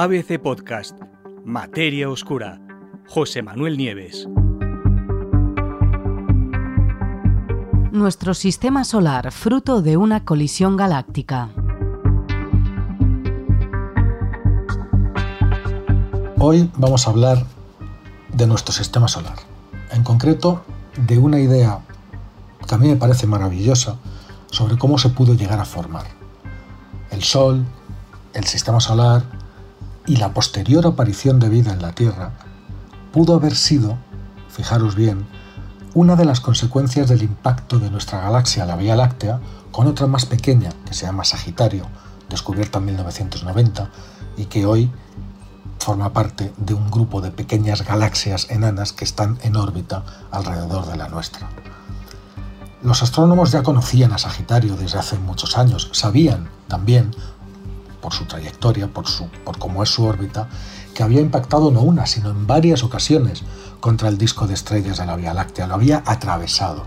ABC Podcast, Materia Oscura, José Manuel Nieves. Nuestro sistema solar, fruto de una colisión galáctica. Hoy vamos a hablar de nuestro sistema solar, en concreto de una idea que a mí me parece maravillosa sobre cómo se pudo llegar a formar. El Sol, el sistema solar y la posterior aparición de vida en la Tierra pudo haber sido, fijaros bien, una de las consecuencias del impacto de nuestra galaxia, la Vía Láctea, con otra más pequeña que se llama Sagitario, descubierta en 1990 y que hoy forma parte de un grupo de pequeñas galaxias enanas que están en órbita alrededor de la nuestra. Los astrónomos ya conocían a Sagitario desde hace muchos años, sabían también, por su trayectoria, por, su, por cómo es su órbita, que había impactado no una, sino en varias ocasiones contra el disco de estrellas de la Vía Láctea, lo había atravesado.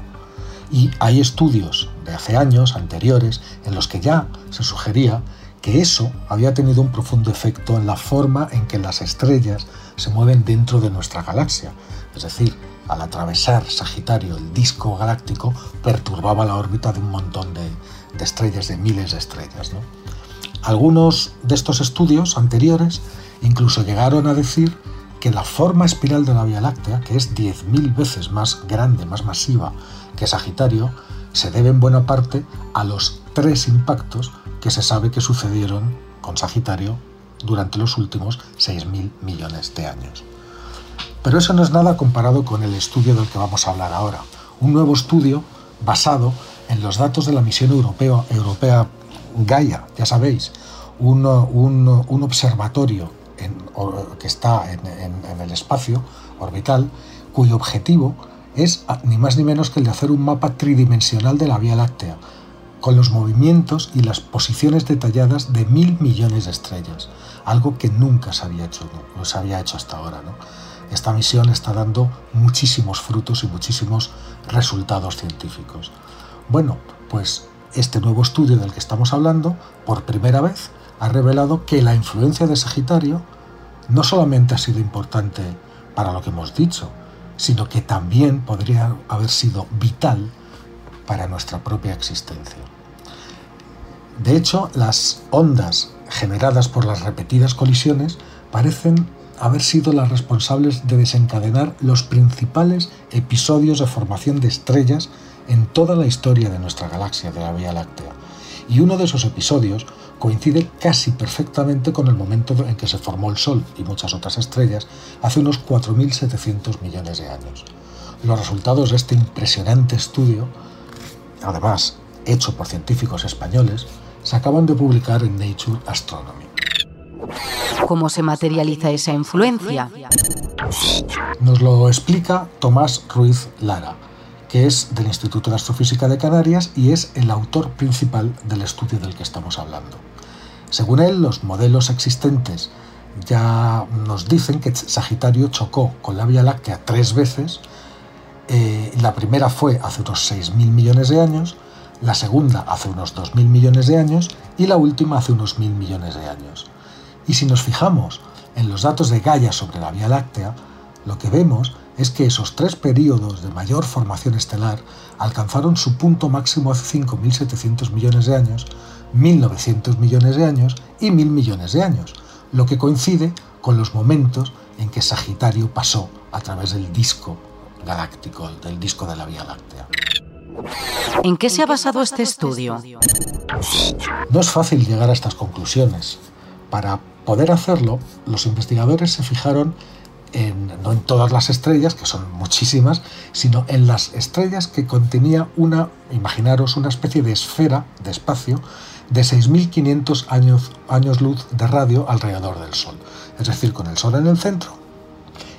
Y hay estudios de hace años anteriores en los que ya se sugería que eso había tenido un profundo efecto en la forma en que las estrellas se mueven dentro de nuestra galaxia. Es decir, al atravesar Sagitario, el disco galáctico perturbaba la órbita de un montón de, estrellas, de miles de estrellas. Algunos de estos estudios anteriores incluso llegaron a decir que la forma espiral de la Vía Láctea, que es 10.000 veces más grande, más masiva que Sagitario, se debe en buena parte a los tres impactos que se sabe que sucedieron con Sagitario durante los últimos 6.000 millones de años. Pero eso no es nada comparado con el estudio del que vamos a hablar ahora. Un nuevo estudio basado en los datos de la misión europea, europea Gaia, ya sabéis, un, observatorio que está en, el espacio orbital, cuyo objetivo es ni más ni menos que el de hacer un mapa tridimensional de la Vía Láctea, con los movimientos y las posiciones detalladas de mil millones de estrellas, algo que nunca se había hecho, no, se había hecho hasta ahora. ¿no? Esta misión está dando muchísimos frutos y muchísimos resultados científicos. Bueno, pues este nuevo estudio del que estamos hablando, por primera vez, ha revelado que la influencia de Sagitario no solamente ha sido importante para lo que hemos dicho, sino que también podría haber sido vital para nuestra propia existencia. De hecho, las ondas generadas por las repetidas colisiones parecen haber sido las responsables de desencadenar los principales episodios de formación de estrellas en toda la historia de nuestra galaxia, de la Vía Láctea. Y uno de esos episodios coincide casi perfectamente con el momento en que se formó el Sol y muchas otras estrellas hace unos 4.700 millones de años. Los resultados de este impresionante estudio además hecho por científicos españoles, se acaban de publicar en Nature Astronomy. ¿Cómo se materializa esa influencia? Nos lo explica Tomás Ruiz Lara, que es del Instituto de Astrofísica de Canarias y es el autor principal del estudio del que estamos hablando. Según él, los modelos existentes ya nos dicen que Sagitario chocó con la Vía Láctea tres veces eh, la primera fue hace unos 6.000 millones de años, la segunda hace unos 2.000 millones de años y la última hace unos 1.000 millones de años. Y si nos fijamos en los datos de Gaia sobre la Vía Láctea, lo que vemos es que esos tres periodos de mayor formación estelar alcanzaron su punto máximo hace 5.700 millones de años, 1.900 millones de años y 1.000 millones de años, lo que coincide con los momentos en que Sagitario pasó a través del disco galáctico, del disco de la Vía Láctea. ¿En qué se ha basado este estudio? No es fácil llegar a estas conclusiones. Para poder hacerlo, los investigadores se fijaron no en todas las estrellas, que son muchísimas, sino en las estrellas que contenía una, imaginaros, una especie de esfera de espacio de 6.500 años, años luz de radio alrededor del Sol. Es decir, con el Sol en el centro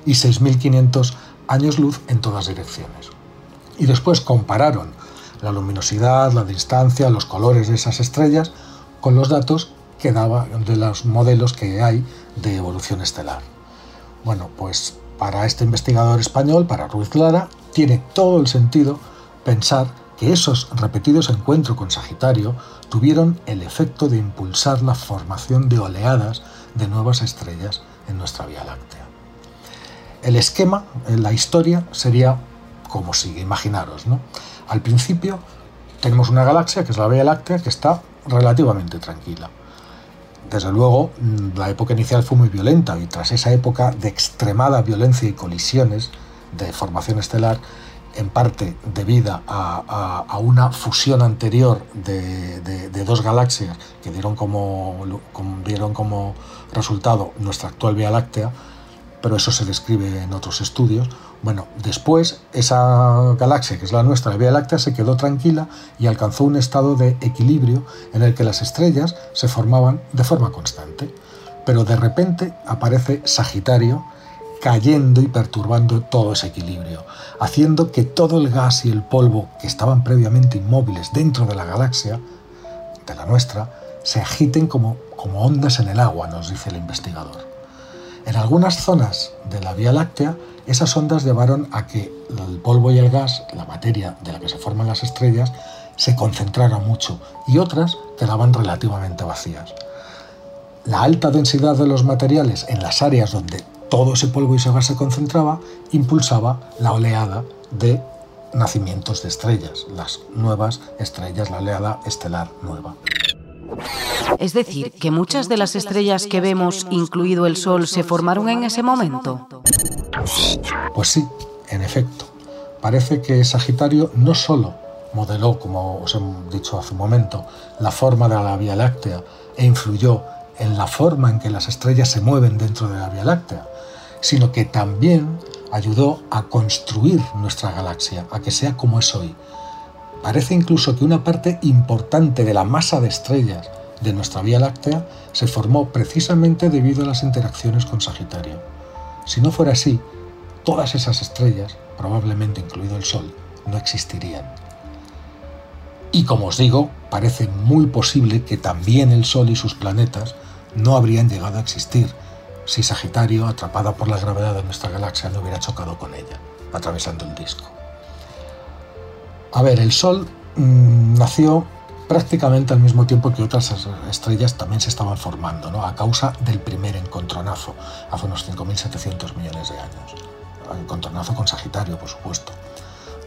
y 6.500 años luz en todas direcciones. Y después compararon la luminosidad, la distancia, los colores de esas estrellas con los datos que daba de los modelos que hay de evolución estelar. Bueno, pues para este investigador español, para Ruiz Lara, tiene todo el sentido pensar que esos repetidos encuentros con Sagitario tuvieron el efecto de impulsar la formación de oleadas de nuevas estrellas en nuestra Vía Láctea. El esquema, la historia, sería como sigue, imaginaros, ¿no? Al principio tenemos una galaxia, que es la Vía Láctea, que está relativamente tranquila. Desde luego, mm, la época inicial fue muy violenta y tras esa época de extremada violencia y colisiones de formación estelar, en parte debida a, una fusión anterior de, dos galaxias que dieron como, dieron como resultado nuestra actual Vía Láctea, pero eso se describe en otros estudios. Bueno, después esa galaxia, que es la nuestra, la Vía Láctea, se quedó tranquila y alcanzó un estado de equilibrio en el que las estrellas se formaban de forma constante. Pero de repente aparece Sagitario, cayendo y perturbando todo ese equilibrio, haciendo que todo el gas y el polvo que estaban previamente inmóviles dentro de la galaxia, de la nuestra, se agiten como, como ondas en el agua, nos dice el investigador. En algunas zonas de la Vía Láctea, esas ondas llevaron a que el polvo y el gas, la materia de la que se forman las estrellas, se concentrara mucho y otras quedaban relativamente vacías. La alta densidad de los materiales en las áreas donde todo ese polvo y ese gas se concentraba, impulsaba la oleada de nacimientos de estrellas, las nuevas estrellas, la oleada estelar nueva. Es decir, que muchas de las estrellas que vemos, incluido el Sol, se formaron en ese momento. Pues sí, en efecto. Parece que Sagitario no solo modeló, como os he dicho hace un momento, la forma de la Vía Láctea e influyó en la forma en que las estrellas se mueven dentro de la Vía Láctea, sino que también ayudó a construir nuestra galaxia, a que sea como es hoy. Parece incluso que una parte importante de la masa de estrellas de nuestra Vía Láctea se formó precisamente debido a las interacciones con Sagitario. Si no fuera así, todas esas estrellas, probablemente incluido el Sol, no existirían. Y como os digo, parece muy posible que también el Sol y sus planetas no habrían llegado a existir si Sagitario, atrapada por la gravedad de nuestra galaxia, no hubiera chocado con ella, atravesando el disco. A ver, el Sol mm, nació prácticamente al mismo tiempo que otras estrellas también se estaban formando, ¿no? a causa del primer encontronazo, hace unos 5.700 millones de años. Encontronazo con Sagitario, por supuesto.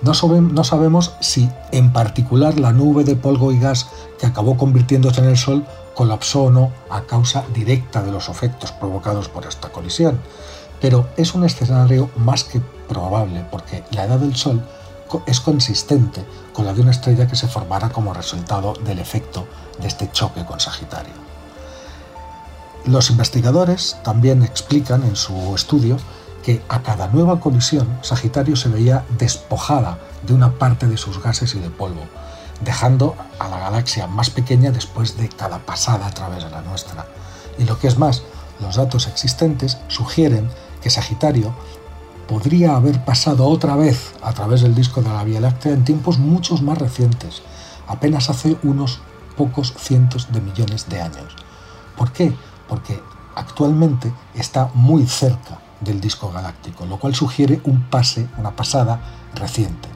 No, no sabemos si en particular la nube de polvo y gas que acabó convirtiéndose en el Sol colapsó o no a causa directa de los efectos provocados por esta colisión. Pero es un escenario más que probable porque la edad del Sol es consistente con la de una estrella que se formara como resultado del efecto de este choque con Sagitario. Los investigadores también explican en su estudio que a cada nueva colisión Sagitario se veía despojada de una parte de sus gases y de polvo, dejando a la galaxia más pequeña después de cada pasada a través de la nuestra. Y lo que es más, los datos existentes sugieren que Sagitario podría haber pasado otra vez a través del disco de la Vía Láctea en tiempos muchos más recientes, apenas hace unos pocos cientos de millones de años. ¿Por qué? Porque actualmente está muy cerca del disco galáctico, lo cual sugiere un pase, una pasada reciente.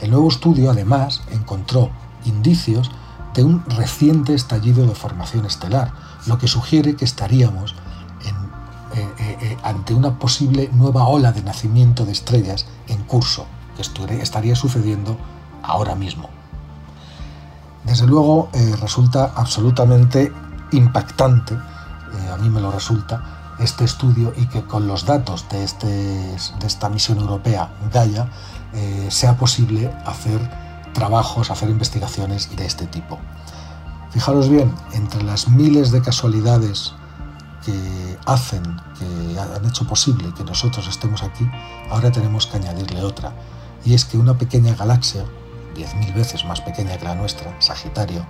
El nuevo estudio además encontró indicios de un reciente estallido de formación estelar, lo que sugiere que estaríamos eh, eh, eh, ante una posible nueva ola de nacimiento de estrellas en curso, que estaría sucediendo ahora mismo. Desde luego resulta absolutamente impactante, a mí me lo resulta, este estudio y que con los datos de, este, de esta misión europea Gaia sea posible hacer trabajos, hacer investigaciones de este tipo. Fijaros bien, entre las miles de casualidades que hacen, que han hecho posible que nosotros estemos aquí, ahora tenemos que añadirle otra, y es que una pequeña galaxia, 10.000 veces más pequeña que la nuestra, Sagitario,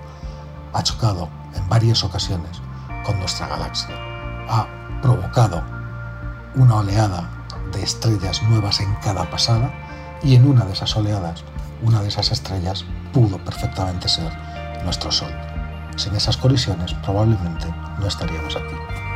ha chocado en varias ocasiones con nuestra galaxia, ha provocado una oleada de estrellas nuevas en cada pasada y en una de esas oleadas, una de esas estrellas pudo perfectamente ser nuestro Sol. Sin esas colisiones probablemente no estaríamos aquí.